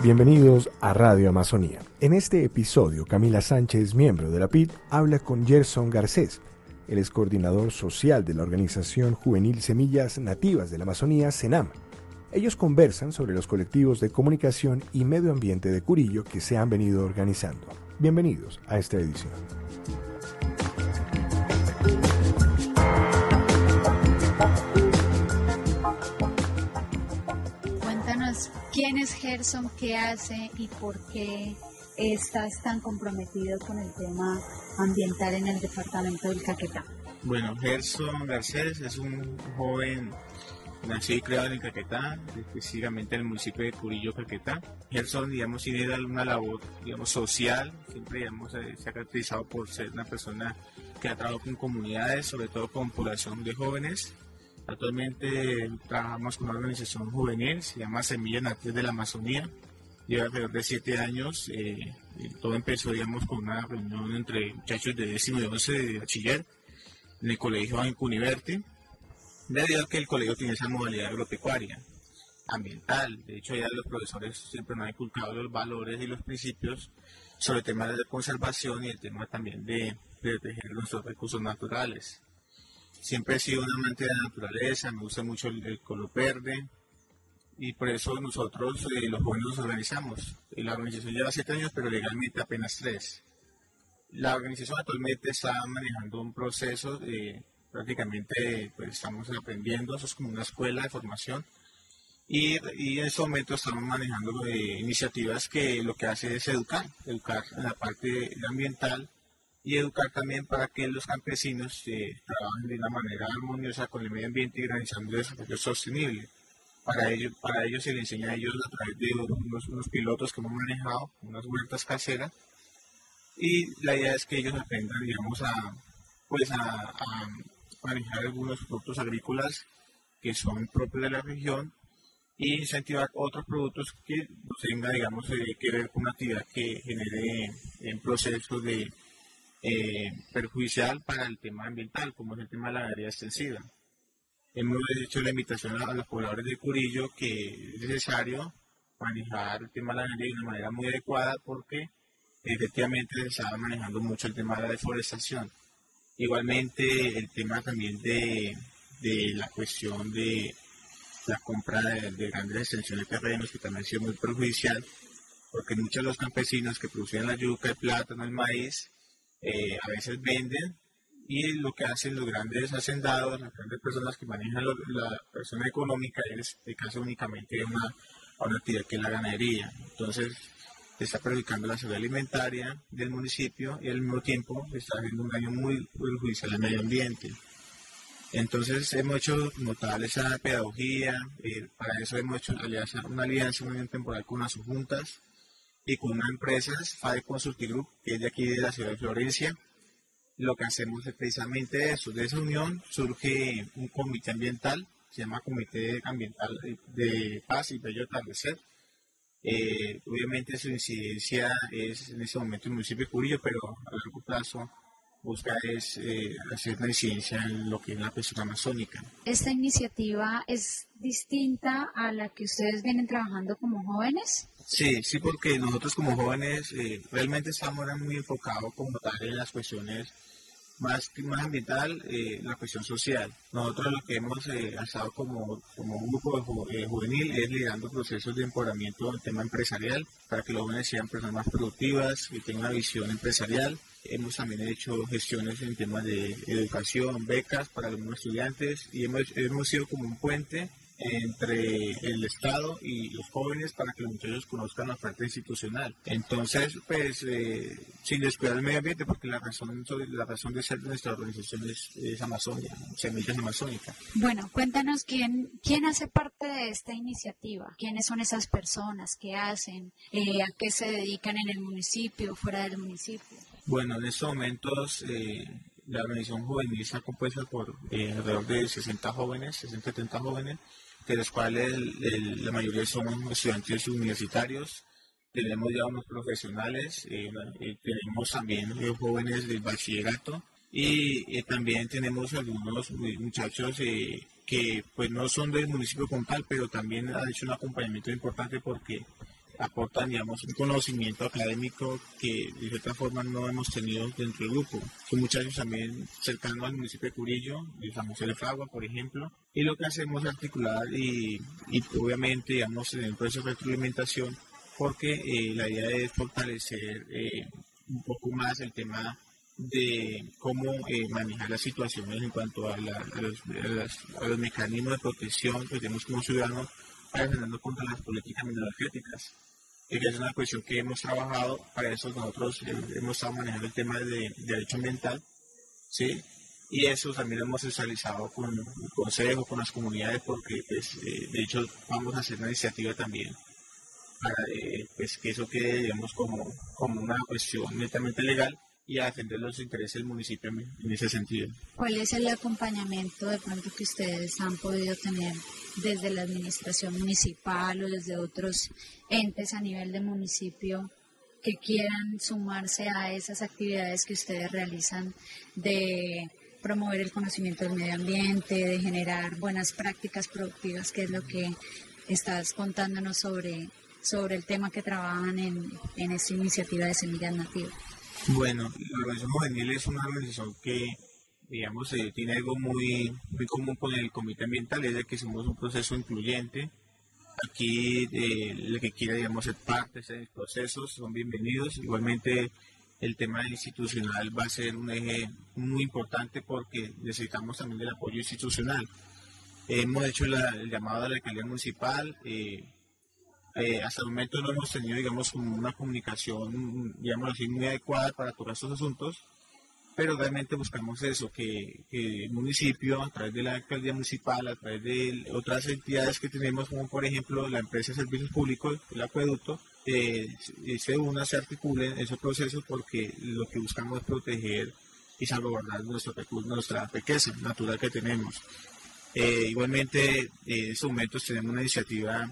Bienvenidos a Radio Amazonía. En este episodio, Camila Sánchez, miembro de la PID, habla con Gerson Garcés. Él es coordinador social de la organización juvenil Semillas Nativas de la Amazonía, SENAM. Ellos conversan sobre los colectivos de comunicación y medio ambiente de Curillo que se han venido organizando. Bienvenidos a esta edición. ¿Quién es Gerson? ¿Qué hace? ¿Y por qué estás tan comprometido con el tema ambiental en el departamento del Caquetá? Bueno, Gerson Garcés es un joven nacido y creado en Caquetá, específicamente en el municipio de Curillo, Caquetá. Gerson, digamos, tiene una labor, digamos, social, siempre, digamos, se ha caracterizado por ser una persona que ha trabajado con comunidades, sobre todo con población de jóvenes, Actualmente trabajamos con una organización juvenil, se llama Semillas Nativas de la Amazonía. Lleva alrededor de siete años. Eh, todo empezó, digamos, con una reunión entre muchachos de décimo y once de bachiller en el colegio en Cuniverte, debido a que el colegio tiene esa modalidad agropecuaria, ambiental. De hecho, ya los profesores siempre nos han inculcado los valores y los principios sobre temas de conservación y el tema también de proteger nuestros recursos naturales. Siempre he sido un amante de la naturaleza, me gusta mucho el, color verde y por eso nosotros, eh, los jóvenes, nos organizamos. La organización lleva siete años, pero legalmente apenas tres. La organización actualmente está manejando un proceso de prácticamente pues, estamos aprendiendo, eso es como una escuela de formación. Y, y en este momento estamos manejando eh, iniciativas que lo que hace es educar, educar en la parte ambiental, y educar también para que los campesinos eh, trabajen de una manera armoniosa con el medio ambiente y realizando desarrollo sostenible. Para ello, para ello se les enseña a ellos a través de unos, pilotos que hemos manejado, unas huertas caseras, y la idea es que ellos aprendan, digamos, a, pues a, manejar algunos productos agrícolas que son propios de la región y incentivar otros productos que tengan, digamos, eh, que ver con una actividad que genere en procesos de eh, perjudicial para el tema ambiental, como es el tema de la ganadería extensiva. Hemos hecho la invitación a, los pobladores de Curillo que es necesario manejar el tema de la ganadería de una manera muy adecuada porque efectivamente se estaba manejando mucho el tema de la deforestación. Igualmente el tema también de, de la cuestión de la compra de, grandes extensiones de terrenos que también ha sido muy perjudicial porque muchos de los campesinos que producían la yuca, el plátano, el maíz, eh, a veces venden y lo que hacen los grandes hacendados, las grandes personas que manejan la persona económica es de caso únicamente una, una actividad que es la ganadería. Entonces se está perjudicando la seguridad alimentaria del municipio y al mismo tiempo está haciendo un daño muy perjudicial al medio ambiente. Entonces hemos hecho notar esa pedagogía, eh, para eso hemos hecho una alianza muy temporal con las subjuntas y con una empresa, FADE Consulting Group, que es de aquí de la ciudad de Florencia. Lo que hacemos es precisamente eso. De esa unión surge un comité ambiental, se llama Comité Ambiental de Paz y Bello Atardecer. Eh, obviamente su incidencia es en este momento en el municipio de Curillo, pero a largo plazo busca es eh, hacer una incidencia en lo que es la pesca amazónica. ¿Esta iniciativa es distinta a la que ustedes vienen trabajando como jóvenes? Sí, sí, porque nosotros como jóvenes eh, realmente estamos muy enfocados como tal en las cuestiones más, más ambiental, eh, la cuestión social. Nosotros lo que hemos eh, estado como, como un grupo juvenil es liderando procesos de empoderamiento en el tema empresarial para que los jóvenes sean personas más productivas y tengan una visión empresarial Hemos también hecho gestiones en temas de educación, becas para algunos estudiantes y hemos, hemos sido como un puente entre el Estado y los jóvenes para que los muchachos conozcan la oferta institucional. Entonces, pues, eh, sin descuidar el medio ambiente, porque la razón, la razón de ser de nuestra organización es, es Amazonia, Semillas Amazónicas. Bueno, cuéntanos quién, quién hace parte de esta iniciativa, quiénes son esas personas, qué hacen, eh, a qué se dedican en el municipio, fuera del municipio. Bueno, en estos momentos eh, la organización juvenil está compuesta por alrededor de 60 jóvenes, 60, 70 jóvenes, de los cuales la mayoría son estudiantes universitarios. Tenemos ya unos profesionales, eh, eh, tenemos también eh, jóvenes del bachillerato y también tenemos algunos muchachos que pues no son del municipio como tal, pero también han hecho un acompañamiento importante porque aportan, digamos, un conocimiento académico que de cierta forma no hemos tenido dentro del grupo. Son muchachos también cercanos al municipio de Curillo, José de Fragua, por ejemplo, y lo que hacemos es articular y, obviamente, digamos, en el proceso de retroalimentación, porque eh, la idea es fortalecer eh, un poco más el tema de cómo eh, manejar las situaciones en cuanto a, los, mecanismos de protección que tenemos como ciudadanos para contra las políticas energéticas es una cuestión que hemos trabajado, para eso nosotros eh, hemos estado manejando el tema de, derecho ambiental, ¿sí? Y eso también lo hemos socializado con el consejo, con las comunidades, porque pues, eh, de hecho vamos a hacer una iniciativa también para eh, pues, que eso quede, digamos, como, como una cuestión netamente legal y a defender los intereses del municipio en ese sentido. ¿Cuál es el acompañamiento de pronto que ustedes han podido tener desde la administración municipal o desde otros entes a nivel de municipio que quieran sumarse a esas actividades que ustedes realizan de promover el conocimiento del medio ambiente, de generar buenas prácticas productivas, que es lo que estás contándonos sobre, sobre el tema que trabajan en, en esta iniciativa de Semillas Nativas. Bueno, la organización juvenil es una organización que, digamos, eh, tiene algo muy, muy común con el comité ambiental, es de que somos un proceso incluyente. Aquí eh, el que quiera, digamos, ser parte de estos procesos son bienvenidos. Igualmente, el tema institucional va a ser un eje muy importante porque necesitamos también del apoyo institucional. hemos hecho el llamado a la alcaldía municipal. Eh, eh, hasta el momento no hemos tenido, digamos, una comunicación, digamos así, muy adecuada para todos estos asuntos, pero realmente buscamos eso, que, el municipio, a través de la alcaldía municipal, a través de otras entidades que tenemos, como por ejemplo la empresa de servicios públicos, el acueducto, eh, se una, se articulen esos procesos porque lo que buscamos es proteger y salvaguardar nuestro, nuestra riqueza natural que tenemos. Eh, igualmente, en estos momentos tenemos una iniciativa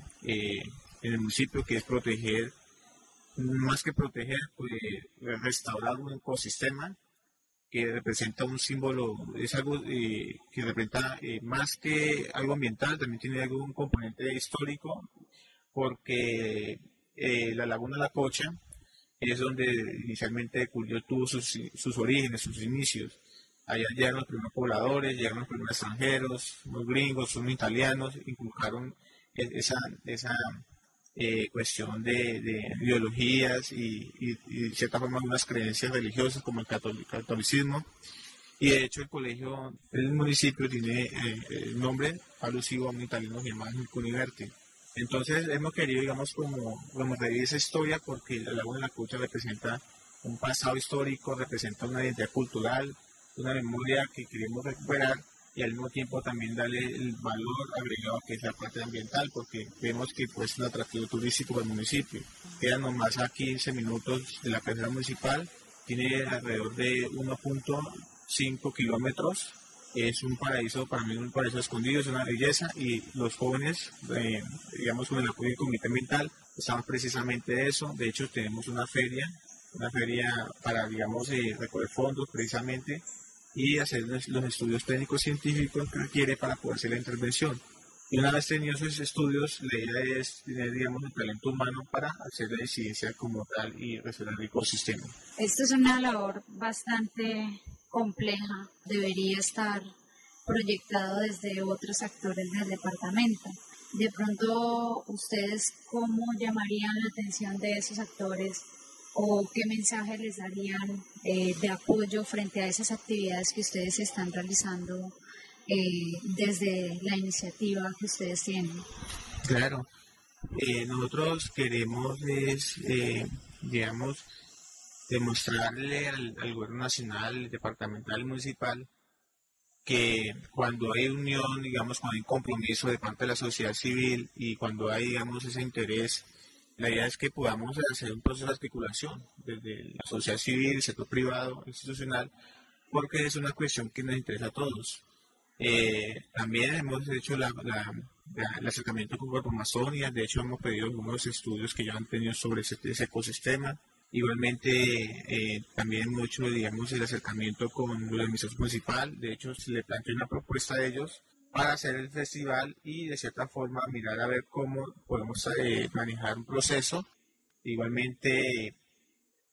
en el municipio, que es proteger, más que proteger, pues restaurar un ecosistema que representa un símbolo, es algo eh, que representa eh, más que algo ambiental, también tiene algún componente histórico, porque eh, la laguna La Cocha es donde inicialmente Cuyo tuvo sus, sus orígenes, sus inicios. Allá llegaron los primeros pobladores, llegaron los primeros extranjeros, los gringos, los italianos, inculcaron esa, esa eh, cuestión de, ideologías y, de cierta forma algunas creencias religiosas como el catolicismo. Y de hecho el colegio, el municipio tiene eh, el nombre alusivo a un italiano llamado Cuniverti. Entonces hemos querido, digamos, como, como revivir esa historia porque la Laguna de la Cucha representa un pasado histórico, representa una identidad cultural, una memoria que queremos recuperar y al mismo tiempo también darle el valor agregado que es la parte ambiental, porque vemos que pues, es un atractivo turístico del municipio. Quedan nomás a 15 minutos de la cabecera municipal, tiene alrededor de 1.5 kilómetros, es un paraíso, para mí un paraíso escondido, es una belleza y los jóvenes, eh, digamos con el apoyo del comité ambiental, estamos precisamente eso, de hecho tenemos una feria, una feria para, digamos, eh, recoger fondos precisamente y hacer los estudios técnicos científicos que requiere para poder hacer la intervención. Y una vez tenidos esos estudios, la idea es tener, digamos, el talento humano para hacer la ciencia como tal y resolver el ecosistema. Esto es una labor bastante compleja, debería estar proyectado desde otros actores del departamento. De pronto, ¿ustedes cómo llamarían la atención de esos actores o qué mensaje les darían eh, de apoyo frente a esas actividades que ustedes están realizando eh, desde la iniciativa que ustedes tienen. Claro, eh, nosotros queremos es, digamos, demostrarle al, gobierno nacional, departamental, municipal, que cuando hay unión, digamos, cuando hay compromiso de parte de la sociedad civil y cuando hay, digamos, ese interés, la idea es que podamos hacer un proceso de articulación desde la sociedad civil, el sector privado, institucional, porque es una cuestión que nos interesa a todos. Eh, también hemos hecho el acercamiento con Grupo Amazonia, de hecho hemos pedido algunos estudios que ya han tenido sobre ese ecosistema Igualmente, eh, también hecho, digamos, el acercamiento con la administración municipal. De hecho, se le planteó una propuesta a ellos para hacer el festival y de cierta forma mirar a ver cómo podemos eh, manejar un proceso. Igualmente,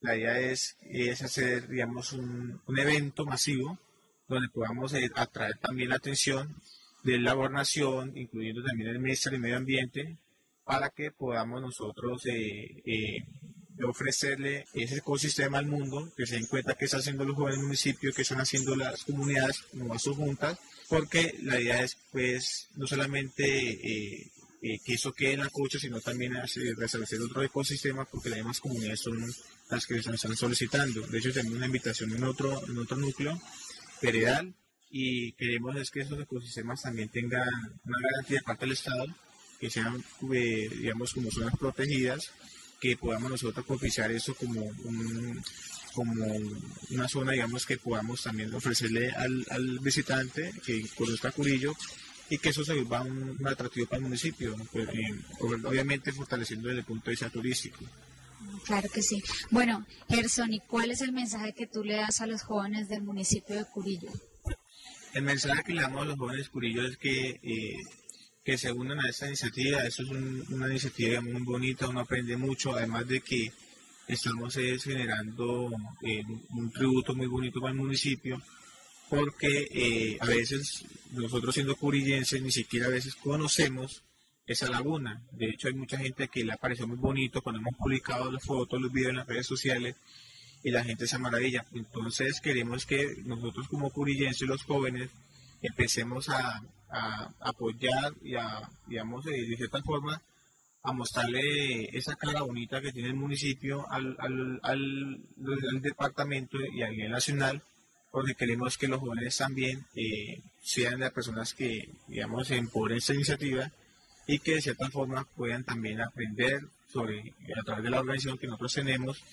la idea es, es hacer, digamos, un, evento masivo donde podamos eh, atraer también la atención de la gobernación, incluyendo también el Ministerio de Medio Ambiente, para que podamos nosotros de ofrecerle ese ecosistema al mundo, que se den cuenta que están haciendo los jóvenes municipios, que están haciendo las comunidades, no sus juntas, porque la idea es pues no solamente eh, eh, que eso quede en la cocha, sino también restablecer otro ecosistema, porque las demás comunidades son las que están solicitando. De hecho, tenemos una invitación en otro, en otro núcleo, Peredal, y queremos es que esos ecosistemas también tengan una garantía de parte del Estado, que sean, eh, digamos, como zonas protegidas, que podamos nosotros propiciar eso como como una zona, digamos, que podamos también ofrecerle al, visitante que conozca Curillo y que eso se vuelva un, atractivo para el municipio, pues, eh, obviamente fortaleciendo desde el punto de vista turístico. Claro que sí. Bueno, Gerson, ¿y cuál es el mensaje que tú le das a los jóvenes del municipio de Curillo? El mensaje que le damos a los jóvenes de Curillo es que eh, que se unan a esta iniciativa. Eso es una iniciativa muy bonita, uno aprende mucho, además de que estamos generando eh, un tributo muy bonito para el municipio, porque eh, a veces nosotros siendo curillenses ni siquiera a veces conocemos esa laguna. De hecho hay mucha gente que le ha parecido muy bonito cuando hemos publicado las fotos, los videos en las redes sociales y la gente se maravilla. Entonces queremos que nosotros como curillenses, los jóvenes, empecemos a, apoyar y a, digamos, de cierta forma, a mostrarle esa cara bonita que tiene el municipio al, al, al, departamento y a nivel nacional, porque queremos que los jóvenes también eh, sean las personas que, digamos, empoderen esta iniciativa y que de cierta forma puedan también aprender sobre, a través de la organización que nosotros tenemos,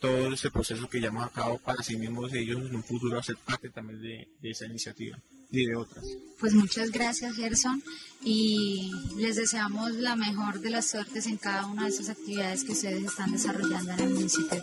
todo ese proceso que llevamos a cabo para sí mismos ellos en un futuro hacer parte también de esa iniciativa y de otras. Pues muchas gracias Gerson y les deseamos la mejor de las suertes en cada una de esas actividades que ustedes están desarrollando en el municipio